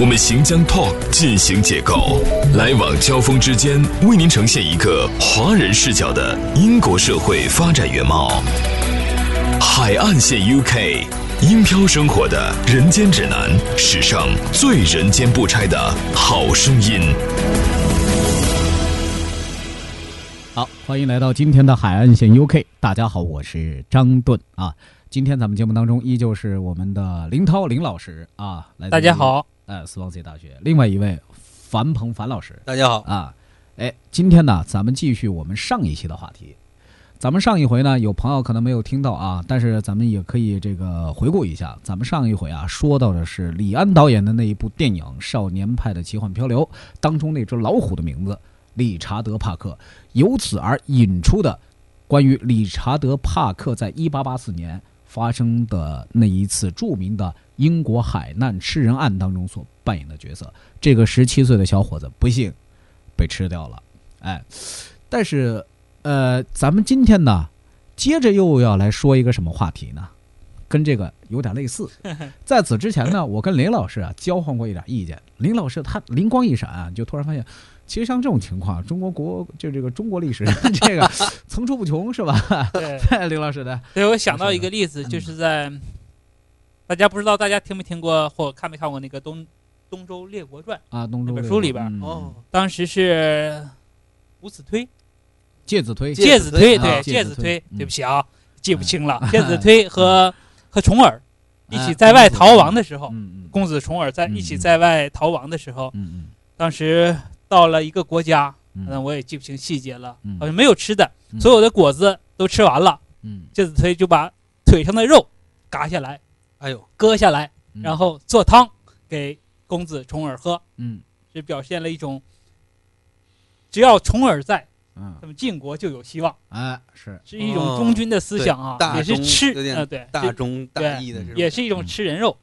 我们行将 Talk 进行解构，来往交锋之间，为您呈现一个华人视角的英国社会发展原貌。海岸线 UK，英漂生活的人间指南，史上最人间不拆的好声音。好，欢迎来到今天的海岸线 UK。大家好，我是张盾啊。今天咱们节目当中依旧是我们的林涛林老师啊，来大家好，呃，斯旺西大学。另外一位樊鹏樊老师大家好，啊，哎，今天呢，咱们继续我们上一期的话题。咱们上一回呢，有朋友可能没有听到啊，但是咱们也可以这个回顾一下。咱们上一回啊，说到的是李安导演的那一部电影《少年派的奇幻漂流》当中那只老虎的名字理查德·帕克，由此而引出的关于理查德·帕克在1884年发生的那一次著名的英国海难吃人案当中所扮演的角色。这个十七岁的小伙子不幸被吃掉了，哎，但是呃，咱们今天呢，接着又要来说一个什么话题呢？跟这个有点类似。在此之前呢，我跟林老师啊交换过一点意见。林老师他灵光一闪、啊，就突然发现，其实像这种情况，中国国就这个中国历史 这个层出不穷，是吧？对，刘老师的，对我想到一个例子，嗯。就是在大家不知道大家听没听过或看没看过那个东《东周列国传》，啊，东周那本书里边嗯。哦，当时是伍子推、介子推，介子推，啊对，介子推对不起啊，记不清了。介子推和和重耳一起在哎外逃亡的时候，公子重耳在嗯一起在外逃亡的时候，嗯。当时到了一个国家，嗯。那我也记不清细节了嗯，好像没有吃的，嗯。所有的果子都吃完了。嗯。介子推就把腿上的肉嘎下来，哎呦，割下来，嗯，然后做汤给公子重耳喝，嗯。是表现了一种只要重耳在，嗯。那么晋国就有希望，哎是。是一种忠君的思想啊，也是吃呃对，大忠大义的这种，也是一种吃人肉。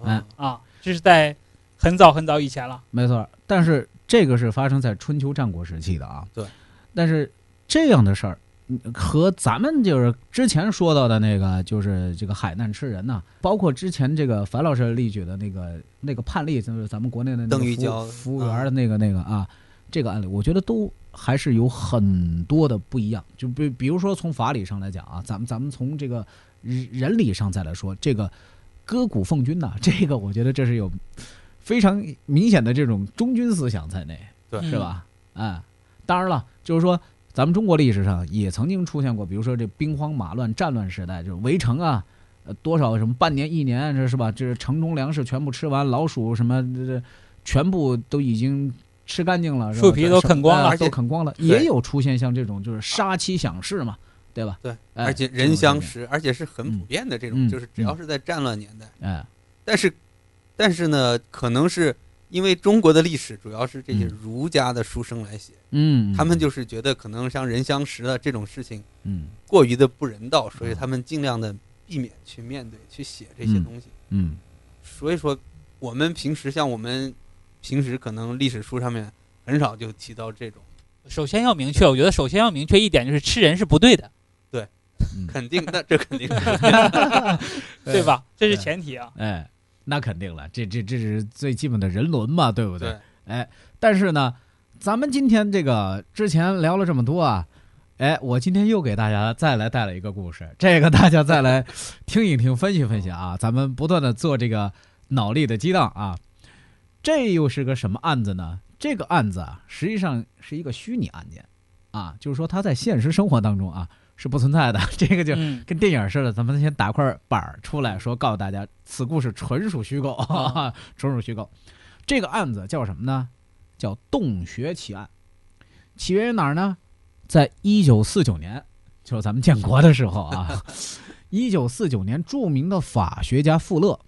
嗯。啊，这是在很早很早以前了。没错，但是这个是发生在春秋战国时期的啊。对，但是这样的事儿嗯和咱们就是之前说到的那个，就是这个海难吃人呐、包括之前这个樊老师例举的那个那个判例，就是咱们国内的那个服务邓玉娇服务员的那个那个啊，这个案例，我觉得都还是有很多的不一样。就比比如说从法理上来讲啊，咱们咱们从这个人人理上再来说，这个割骨奉君呐、这个我觉得这是有非常明显的这种忠君思想在内，对。嗯是吧？嗯，当然了，就是说咱们中国历史上也曾经出现过，比如说这兵荒马乱、战乱时代，就是围城啊，呃，多少什么半年、一年，这是吧？这是城中粮食全部吃完，老鼠什么这这全部都已经吃干净了，树皮都啃光了都啃光了，也有出现像这种就是杀妻享事嘛，对吧？对，哎而且人相，食，而且是很普遍的这嗯种，就是只要是在战乱年代，哎，但是但是呢，可能是因为中国的历史主要是这些嗯。儒家的书生来写，嗯，他们就是觉得可能像人相识的这种事情嗯。过于的不人道，所以啊他们尽量的避免去面对、去写这些嗯东西。嗯。所以说，我们平时像我们平时可能历史书上面很少就提到这种，首先要明确，我觉得首先要明确一点，就是吃人是不对的，对，肯定那，这肯定是 对吧？这是前提啊。哎，那肯定了，这这这是最基本的人伦嘛，对不对？对。哎，但是呢，咱们今天这个之前聊了这么多啊，哎，我今天又给大家再来带来一个故事，这个大家再来听一听，分析分析啊，咱们不断的做这个脑力的激荡啊。这又是个什么案子呢？这个案子啊，实际上是一个虚拟案件啊，就是说它在现实生活当中啊是不存在的，这个就嗯，跟电影似的，咱们先打块板儿出来说，告诉大家此故事纯属虚构，啊 纯属虚构。这个案子叫什么呢？叫洞穴奇案，起源于哪儿呢？在一九四九年，就是咱们建国的时候啊。一九四九年，著名的法学家富勒，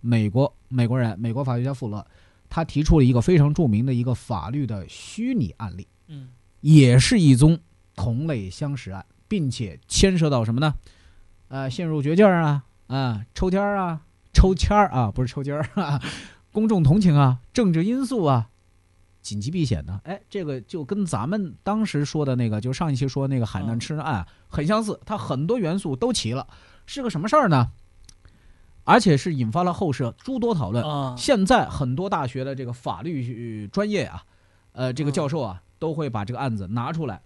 美国美国人，美国法学家富勒，他提出了一个非常著名的一个法律的虚拟案例，嗯也是一宗同类相识案，并且牵涉到什么呢？呃，陷入绝境儿啊啊，抽签儿啊，抽签儿啊，不是抽签儿啊，公众同情啊，政治因素啊，紧急避险呢？哎，这个就跟咱们当时说的那个，就上一期说那个海难吃人案、啊很相似，它很多元素都齐了，是个什么事儿呢？而且是引发了后世诸多讨论。啊，现在很多大学的这个法律呃专业啊，呃，这个教授啊，都会把这个案子拿出来，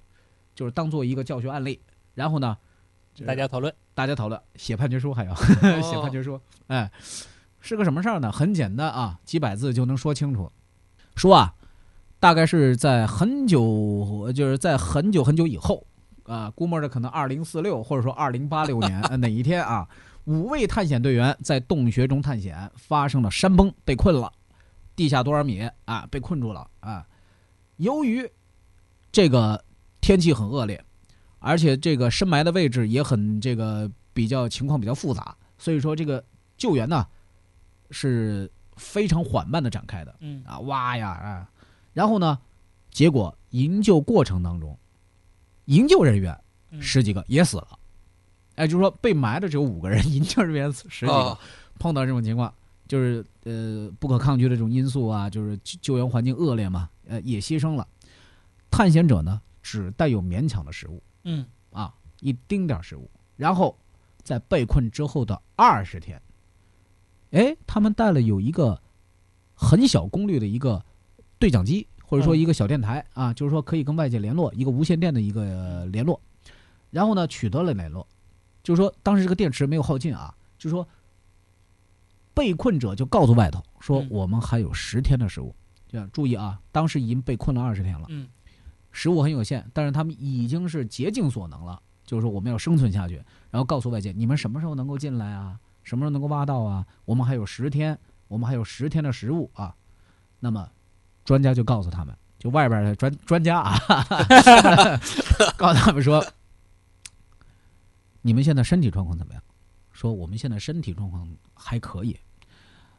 就是当做一个教学案例，然后呢，大家讨论。大家讨论，写判决书还要哦 写判决书，哎，是个什么事儿呢？很简单啊，几百字就能说清楚。说啊，大概是在很久，就是在很久很久以后啊，估摸着可能二零四六或者说二零八六年 呃哪一天啊，五位探险队员在洞穴中探险，发生了山崩，被困了，地下多少米啊？被困住了啊！由于这个天气很恶劣，而且这个深埋的位置也很这个比较情况比较复杂，所以说这个救援呢是非常缓慢的展开的嗯啊，挖呀啊，然后呢，结果营救过程当中，营救人员嗯十几个也死了，哎，就是说被埋的只有五个人，营救人员十几个，哦碰到这种情况，就是呃不可抗拒的这种因素啊，就是救救援环境恶劣嘛，呃也牺牲了。探险者呢，只带有勉强的食物嗯。啊，一丁点儿食物，然后在被困之后的二十天，哎，他们带了有一个很小功率的一个对讲机，或者说嗯。一个小电台啊，就是说可以跟外界联络，一个无线电的一个呃联络。然后呢，取得了联络，就是说当时这个电池没有耗尽啊，就是说被困者就告诉外头说嗯。我们还有十天的食物，这样注意啊，当时已经被困了二十天了。嗯食物很有限，但是他们已经是竭尽所能了，就是说我们要生存下去，然后告诉外界你们什么时候能够进来啊？什么时候能够挖到啊？我们还有十天，我们还有十天的食物啊。那么专家就告诉他们，就外边的专专家啊，告诉他们说，你们现在身体状况怎么样？说我们现在身体状况还可以，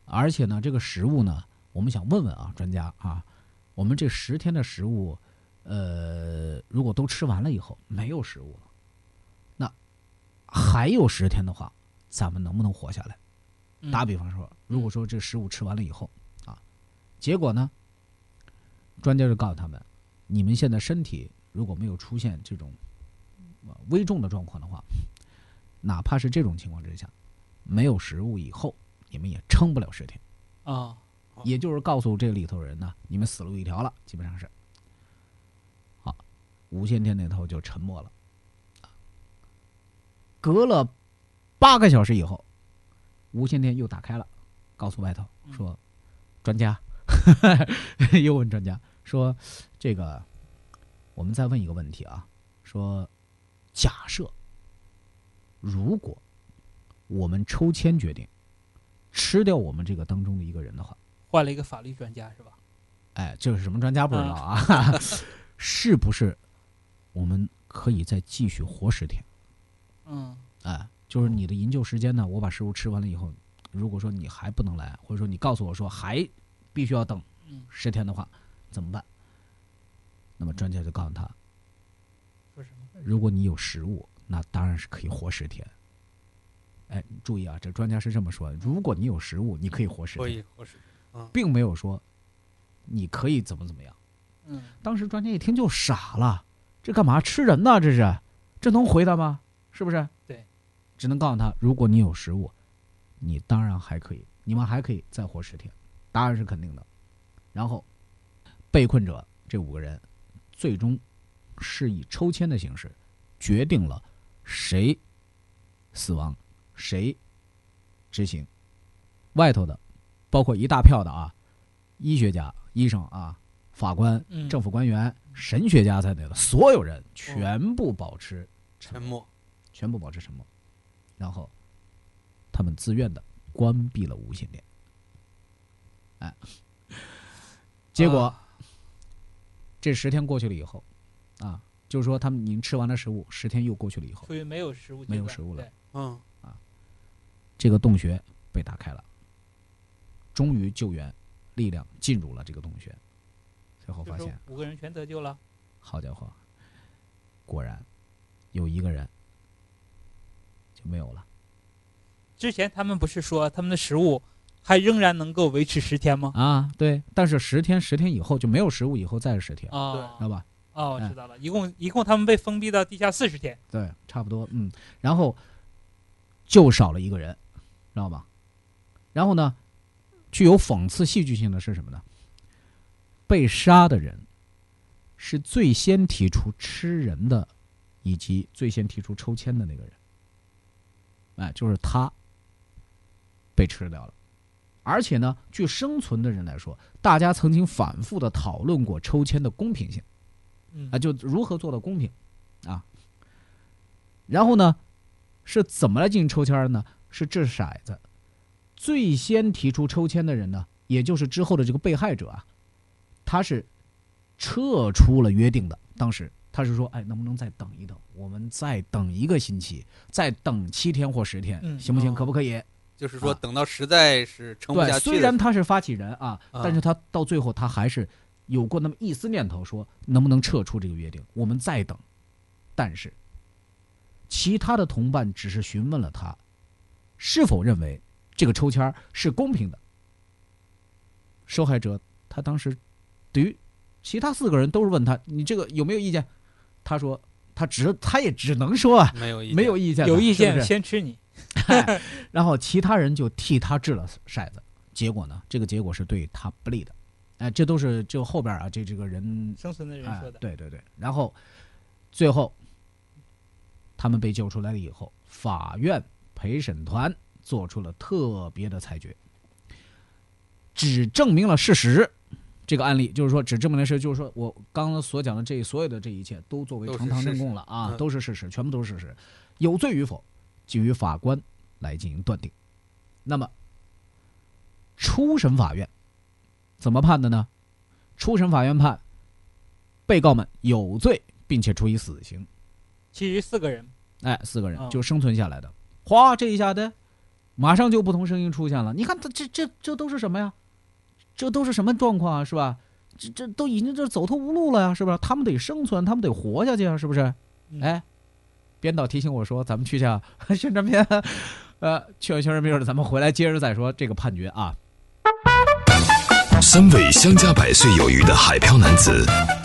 而且呢，这个食物呢，我们想问问啊，专家啊，我们这十天的食物。呃，如果都吃完了以后没有食物了，那还有十天的话，咱们能不能活下来？嗯打比方说，如果说这食物吃完了以后啊，结果呢，专家就告诉他们，你们现在身体如果没有出现这种呃危重的状况的话，哪怕是这种情况之下，没有食物以后，你们也撑不了十天。啊也就是告诉这里头人呢，你们死路一条了，基本上是。好，无线电那头就沉默了。隔了八个小时以后，无线电又打开了，告诉外头嗯说，专家 又问专家说，这个我们再问一个问题啊，说假设如果我们抽签决定吃掉我们这个当中的一个人的话。换了一个法律专家是吧？哎，这个是什么专家不知道啊？是不是我们可以再继续活十天？嗯哎，就是你的营救时间呢，我把食物吃完了以后，如果说你还不能来，或者说你告诉我说还必须要等嗯，十天的话，怎么办？那么专家就告诉他，说什么？如果你有食物，那当然是可以活十天。哎，注意啊，这专家是这么说的：如果你有食物，你可以活十天，并没有说你可以怎么怎么样。嗯当时专家一听就傻了，这干嘛吃人呢？这是，这能回答吗？是不是？对，只能告诉他，如果你有食物，你当然还可以，你们还可以再活十天，答案是肯定的。然后，被困者这五个人，最终是以抽签的形式决定了谁死亡，谁执行。外头的，包括一大票的啊，医学家、医生啊，法官、嗯。政府官员、神学家在内的所有人全部保持沉默。全部保持沉默，然后他们自愿的关闭了无线电。哎，结果、啊。这十天过去了以后，啊，就是说他们已经吃完了食物，十天又过去了以后，没有食物，没有食物了。嗯，啊，这个洞穴被打开了，终于救援力量进入了这个洞穴，最后发现，五个人全得救了。好家伙，果然有一个人就没有了。之前他们不是说他们的食物还仍然能够维持十天吗？啊，对，但是十天，十天以后就没有食物，以后再是十天，哦知道吧？哦，知道了，一共一共他们被封闭到地下四十天。对，差不多，嗯，然后就少了一个人，知道吧？然后呢，具有讽刺戏剧性的是什么呢？被杀的人是最先提出吃人的，以及最先提出抽签的那个人，哎，就是他被吃掉了。而且呢，据生存的人来说，大家曾经反复的讨论过抽签的公平性。嗯啊，就如何做到公平，啊。然后呢，是怎么来进行抽签的呢？是掷骰子，最先提出抽签的人呢，也就是之后的这个被害者啊，他是撤出了约定的。当时他是说，哎，能不能再等一等？我们再等一个星期，再等七天或十天，嗯行不行？哦可不可以？就是说啊等到实在是撑不，下去对虽然他是发起人啊，啊但是他到最后他还是有过那么一丝念头，说能不能撤出这个约定，我们再等。但是，其他的同伴只是询问了他，是否认为这个抽签是公平的。受害者他当时对于其他四个人都是问他，你这个有没有意见？他说他只他也只能说啊，没有意见没有意见，有意见是是先吃你。然后其他人就替他掷了骰子，结果呢，这个结果是对他不利的。哎，这都是就后边啊，这这个人生存的人哎说的。对对对。然后最后他们被救出来了以后，法院陪审团做出了特别的裁决，只证明了事实。这个案例就是说，只证明的事，就是说我刚刚所讲的这所有的这一切都作为都是呈堂证供了啊，嗯都是事实，全部都是事实，有罪与否，基于法官来进行断定。那么，初审法院怎么判的呢？初审法院判被告们有罪，并且处以死刑。其余四个人，哎，四个人哦就生存下来的。哗，这一下的，马上就不同声音出现了。你看，他这这这都是什么呀？这都是什么状况啊？是吧？这这都已经这走投无路了呀，是不是？他们得生存，他们得活下去啊，是不是？嗯哎，编导提醒我说，咱们去下宣传片，呃，去完宣传片，咱们回来接着再说这个判决啊。三位相加百岁有余的海漂男子，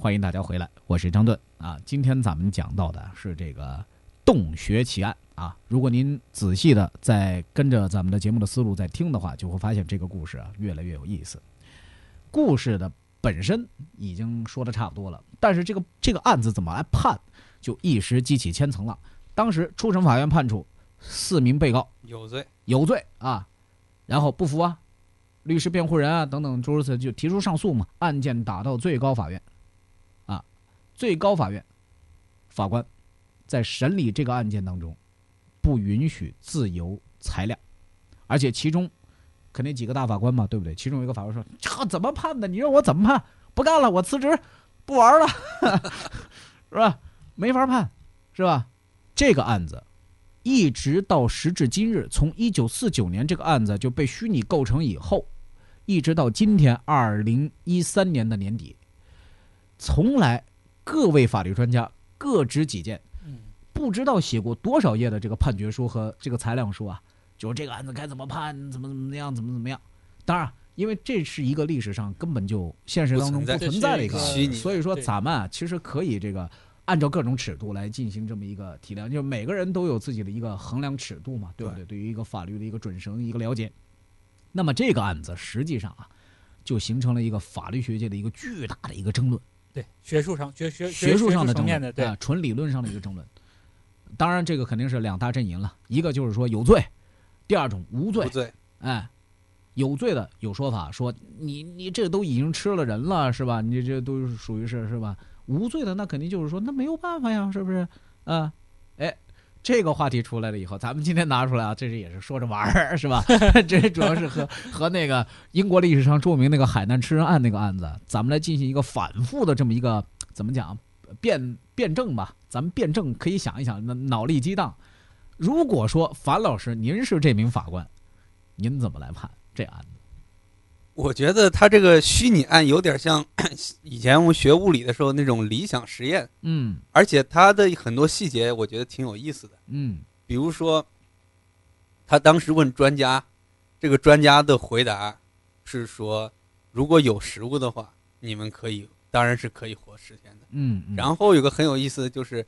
欢迎大家回来，我是张盾啊。今天咱们讲到的是这个洞穴奇案啊。如果您仔细的在跟着咱们的节目的思路在听的话，就会发现这个故事啊越来越有意思。故事的本身已经说的差不多了，但是这个这个案子怎么来判，就一时激起千层浪。当时初审法院判处四名被告有罪，有罪啊，然后不服啊，律师辩护人啊等等诸如此就提出上诉嘛，案件打到最高法院，最高法院法官在审理这个案件当中，不允许自由裁量，而且其中肯定几个大法官嘛，对不对？其中一个法官说：“这怎么判的？你让我怎么判？不干了，我辞职，不玩了，是吧？没法判，是吧？”这个案子一直到时至今日，从一九四九年这个案子就被虚拟构成以后，一直到今天二零一三年的年底，从来各位法律专家各执己见，嗯，不知道写过多少页的这个判决书和这个裁量书啊，就是这个案子该怎么判，怎么怎么样，怎么怎么样。当然，因为这是一个历史上根本就现实当中不不存在的一个所以说咱们啊，其实可以这个按照各种尺度来进行这么一个体量，就是每个人都有自己的一个衡量尺度嘛，对不对？对于一个法律的一个准绳一个了解。那么这个案子实际上啊，就形成了一个法律学界的一个巨大的一个争论。对学术上学学学术上的争论，层面的，对啊，纯理论上的一个争论。当然，这个肯定是两大阵营了，一个就是说有罪，第二种无罪无罪，哎，有罪的有说法说你你这都已经吃了人了是吧？你这都是属于是是吧？无罪的那肯定就是说那没有办法呀，是不是？啊，哎。这个话题出来了以后，咱们今天拿出来啊，这是也是说着玩儿，是吧？这主要是和 和那个英国历史上著名那个海难吃人案那个案子，咱们来进行一个反复的这么一个怎么讲辩辩证吧？咱们辩证可以想一想，那脑力激荡。如果说樊老师您是这名法官，您怎么来判这案子？我觉得他这个虚拟案有点像 以前我们学物理的时候那种理想实验，嗯而且他的很多细节我觉得挺有意思的。嗯比如说，他当时问专家，这个专家的回答是说，如果有食物的话，你们可以，当然是可以活十天的。嗯，嗯然后有个很有意思的就是，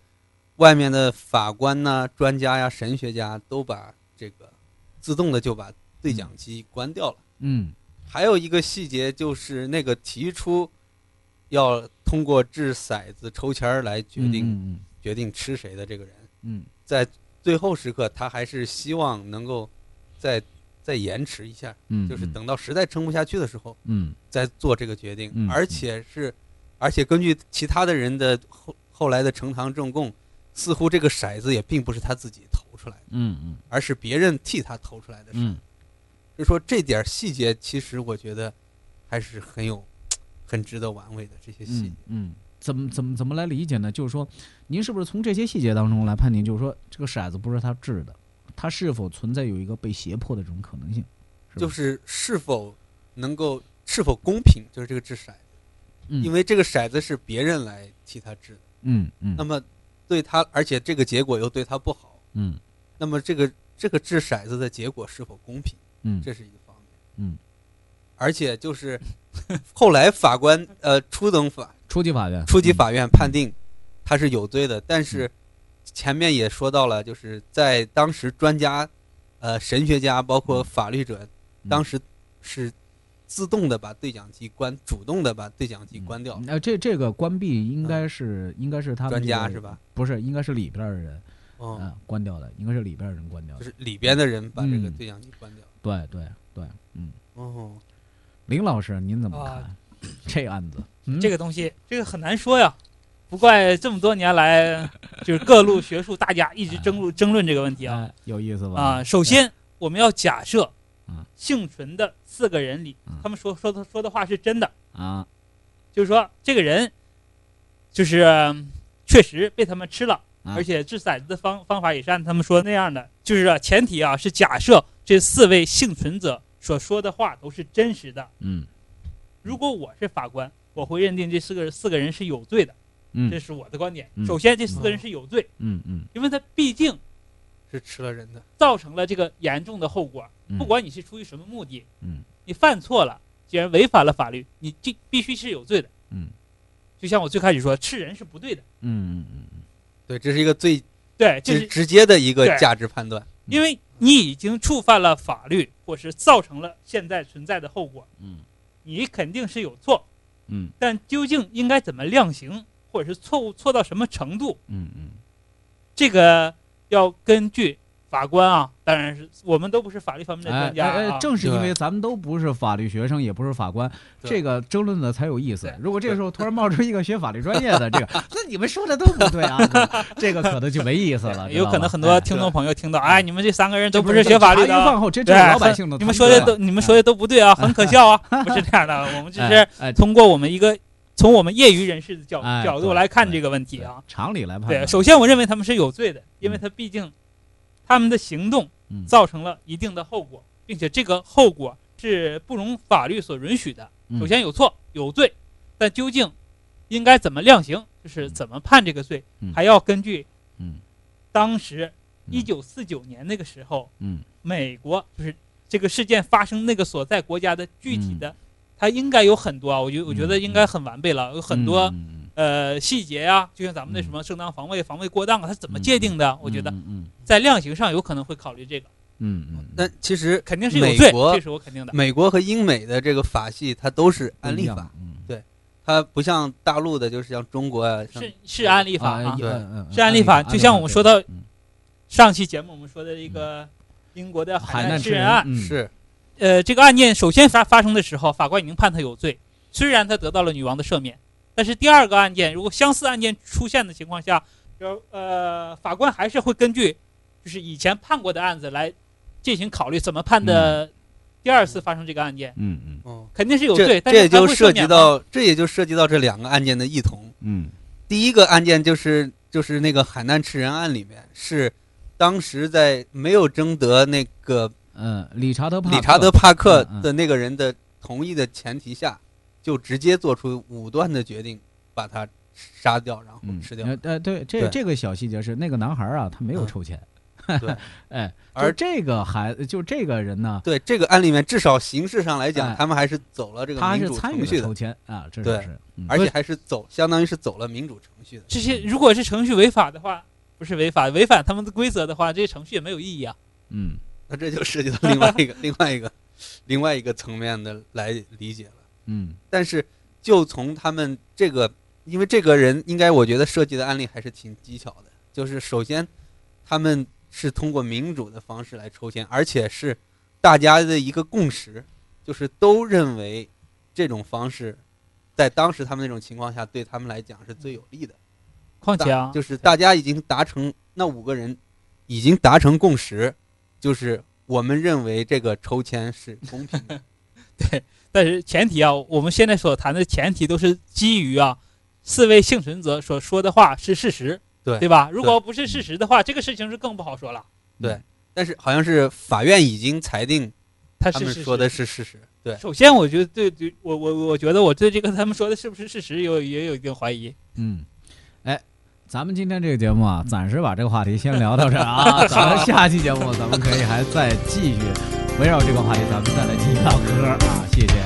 外面的法官呐、专家呀、神学家都把这个自动的就把对讲机关掉了。嗯还有一个细节就是那个提出要通过掷骰子、抽签儿来决定、嗯决定吃谁的这个人，嗯。在最后时刻他还是希望能够再再延迟一下，嗯，就是等到实在撑不下去的时候嗯。再做这个决定，嗯而且是而且根据其他的人的后后来的呈堂证供，似乎这个骰子也并不是他自己投出来的，嗯嗯。而是别人替他投出来的骰。嗯就说这点细节，其实我觉得还是很有、很值得玩味的这些细节嗯。嗯，怎么怎么怎么来理解呢？就是说，您是不是从这些细节当中来判定，就是说这个骰子不是他掷的，他是否存在有一个被胁迫的这种可能性？是就是是否能够是否公平，就是这个掷骰子，嗯因为这个骰子是别人来替他掷的，嗯嗯那么对他，而且这个结果又对他不好，嗯那么这个这个掷骰子的结果是否公平，嗯这是一个方面。嗯，而且就是 后来法官呃初等法初级法院初级法院判定他是有罪的，但是前面也说到了，就是在当时专家、呃神学家包括法律者，嗯当时是自动的把对讲机关，主动的把对讲机关掉。呃，这这个关闭应该是、应该是他们专这个家是吧？不是，应该是里边的人哦，嗯、关掉的，应该是里边的人关掉的。就是里边的人把这个嗯对讲机关掉。对对对，嗯，哦，林老师您怎么看、啊这案子？嗯、这个东西，这个很难说呀。不怪这么多年来，就是各路学术大家一直争论争论这个问题啊哎有意思吧？啊。首先，我们要假设嗯，幸存的四个人里嗯，他们说说的说的话是真的，啊，就是说这个人就是嗯确实被他们吃了，啊而且掷骰子的方方法也是按他们说那样的。就是啊前提啊是假设这四位幸存者所说的话都是真实的。嗯如果我是法官，我会认定这四个四个人是有罪的，嗯这是我的观点嗯。首先，这四个人是有罪，嗯嗯因为他毕竟是吃了人的。造成了这个严重的后果。嗯，不管你是出于什么目的，嗯你犯错了，既然违反了法律，你就必须是有罪的。嗯就像我最开始说，吃人是不对的。嗯嗯嗯对，这是一个最对，这是直直接的一个价值判断。因为你已经触犯了法律，或是造成了现在存在的后果，嗯你肯定是有错。嗯但究竟应该怎么量刑，或者是错误错到什么程度，嗯嗯这个要根据法官啊，当然是我们都不是法律方面的哎专家啊，哎哎，正是因为咱们都不是法律学生，也不是法官，这个争论的才有意思。如果这个时候突然冒出一个学法律专业的，这个那你们说的都不对啊，这个可能就没意思了。有可能很多哎听众朋友听到，哎，你们这三个人都不是学法律的啊。茶余饭后，这这对老百姓的你们说的都，你们说的都不对啊，很可笑啊，不是这样的，我们只是哎哎通过我们一个从我们业余人士的角哎角度来看这个问题啊。常理来判对，断。首先我认为他们是有罪的，因为嗯他毕竟他们的行动嗯。造成了一定的后果，并且这个后果是不容法律所允许的。嗯。首先有错有罪，但究竟应该怎么量刑，就是怎么判这个罪，嗯。还要根据嗯。当时嗯。一九四九年那个时候，嗯。美国就是这个事件发生那个所在国家的具体嗯。的，它应该有很多啊，我觉我觉得应该很完备了，有很多嗯呃细节呀，就像咱们那什么正当防卫、防卫过当啊，它怎么界定的？我觉得在量刑上有可能会考虑这个，嗯嗯，但其实肯定是有罪，美国这是我肯定的。美国和英美的这个法系，它都是案例法，，嗯。它不像大陆的，就是像中国啊，是是案例法啊，啊对是案例法，就像我们说到嗯。上期节目我们说的一个英国的海海难难吃人吃人案，嗯。是。呃，这个案件首先发发生的时候，法官已经判他有罪，虽然他得到了女王的赦免，但是第二个案件如果相似案件出现的情况下，就呃，法官还是会根据就是以前判过的案子来进行考虑怎么判的第二次发生这个案件，嗯嗯。哦，肯定是有这罪，但这也就涉及到这也就涉及到这两个案件的异同。嗯。第一个案件就是就是那个海难吃人案里面是当时在没有征得那个嗯，理查德帕理查德帕克的那个人的同意的前提下，就直接做出武断的决定，把他杀掉，然后嗯吃掉。呃呃对，这对。这个小细节是那个男孩啊，他没有嗯。抽签，对，哎，而而这个孩子就这个人呢，对这个案里面，至少形式上来讲，哎。他们还是走了这个民主是参与程序的。了抽，签啊，这对。是，嗯。而且还是走，相当于是走了民主程序的。这些如果是程序违法的话，不是违法，违反他们的规则的话，这些程序也没有意义啊。嗯。那这就涉及到另外一个、另外一个、另外一个层面的来理解了。嗯但是就从他们这个，因为这个人应该我觉得设计的案例还是挺技巧的，就是首先他们是通过民主的方式来抽签，而且是大家的一个共识，就是都认为这种方式在当时他们那种情况下对他们来讲是最有利的。大况且啊，就是大家已经达成那五个人已经达成共识，就是我们认为这个抽签是公平的。但是前提啊，我们现在所谈的前提都是基于啊四位幸存者所说的话是事实，对对吧？如果不是事实的话，这个事情是更不好说了。对但是好像是法院已经裁定他是事他们说的实。是事实。对，首先，我觉得对对，我我我觉得我对这个他们说的是不是事实有也有一定怀疑。嗯，哎，咱们今天这个节目啊，暂时把这个话题先聊到这儿啊，咱们下期节目咱们可以还再继续围绕这个话题，咱们再来听一唠嗑啊，谢谢。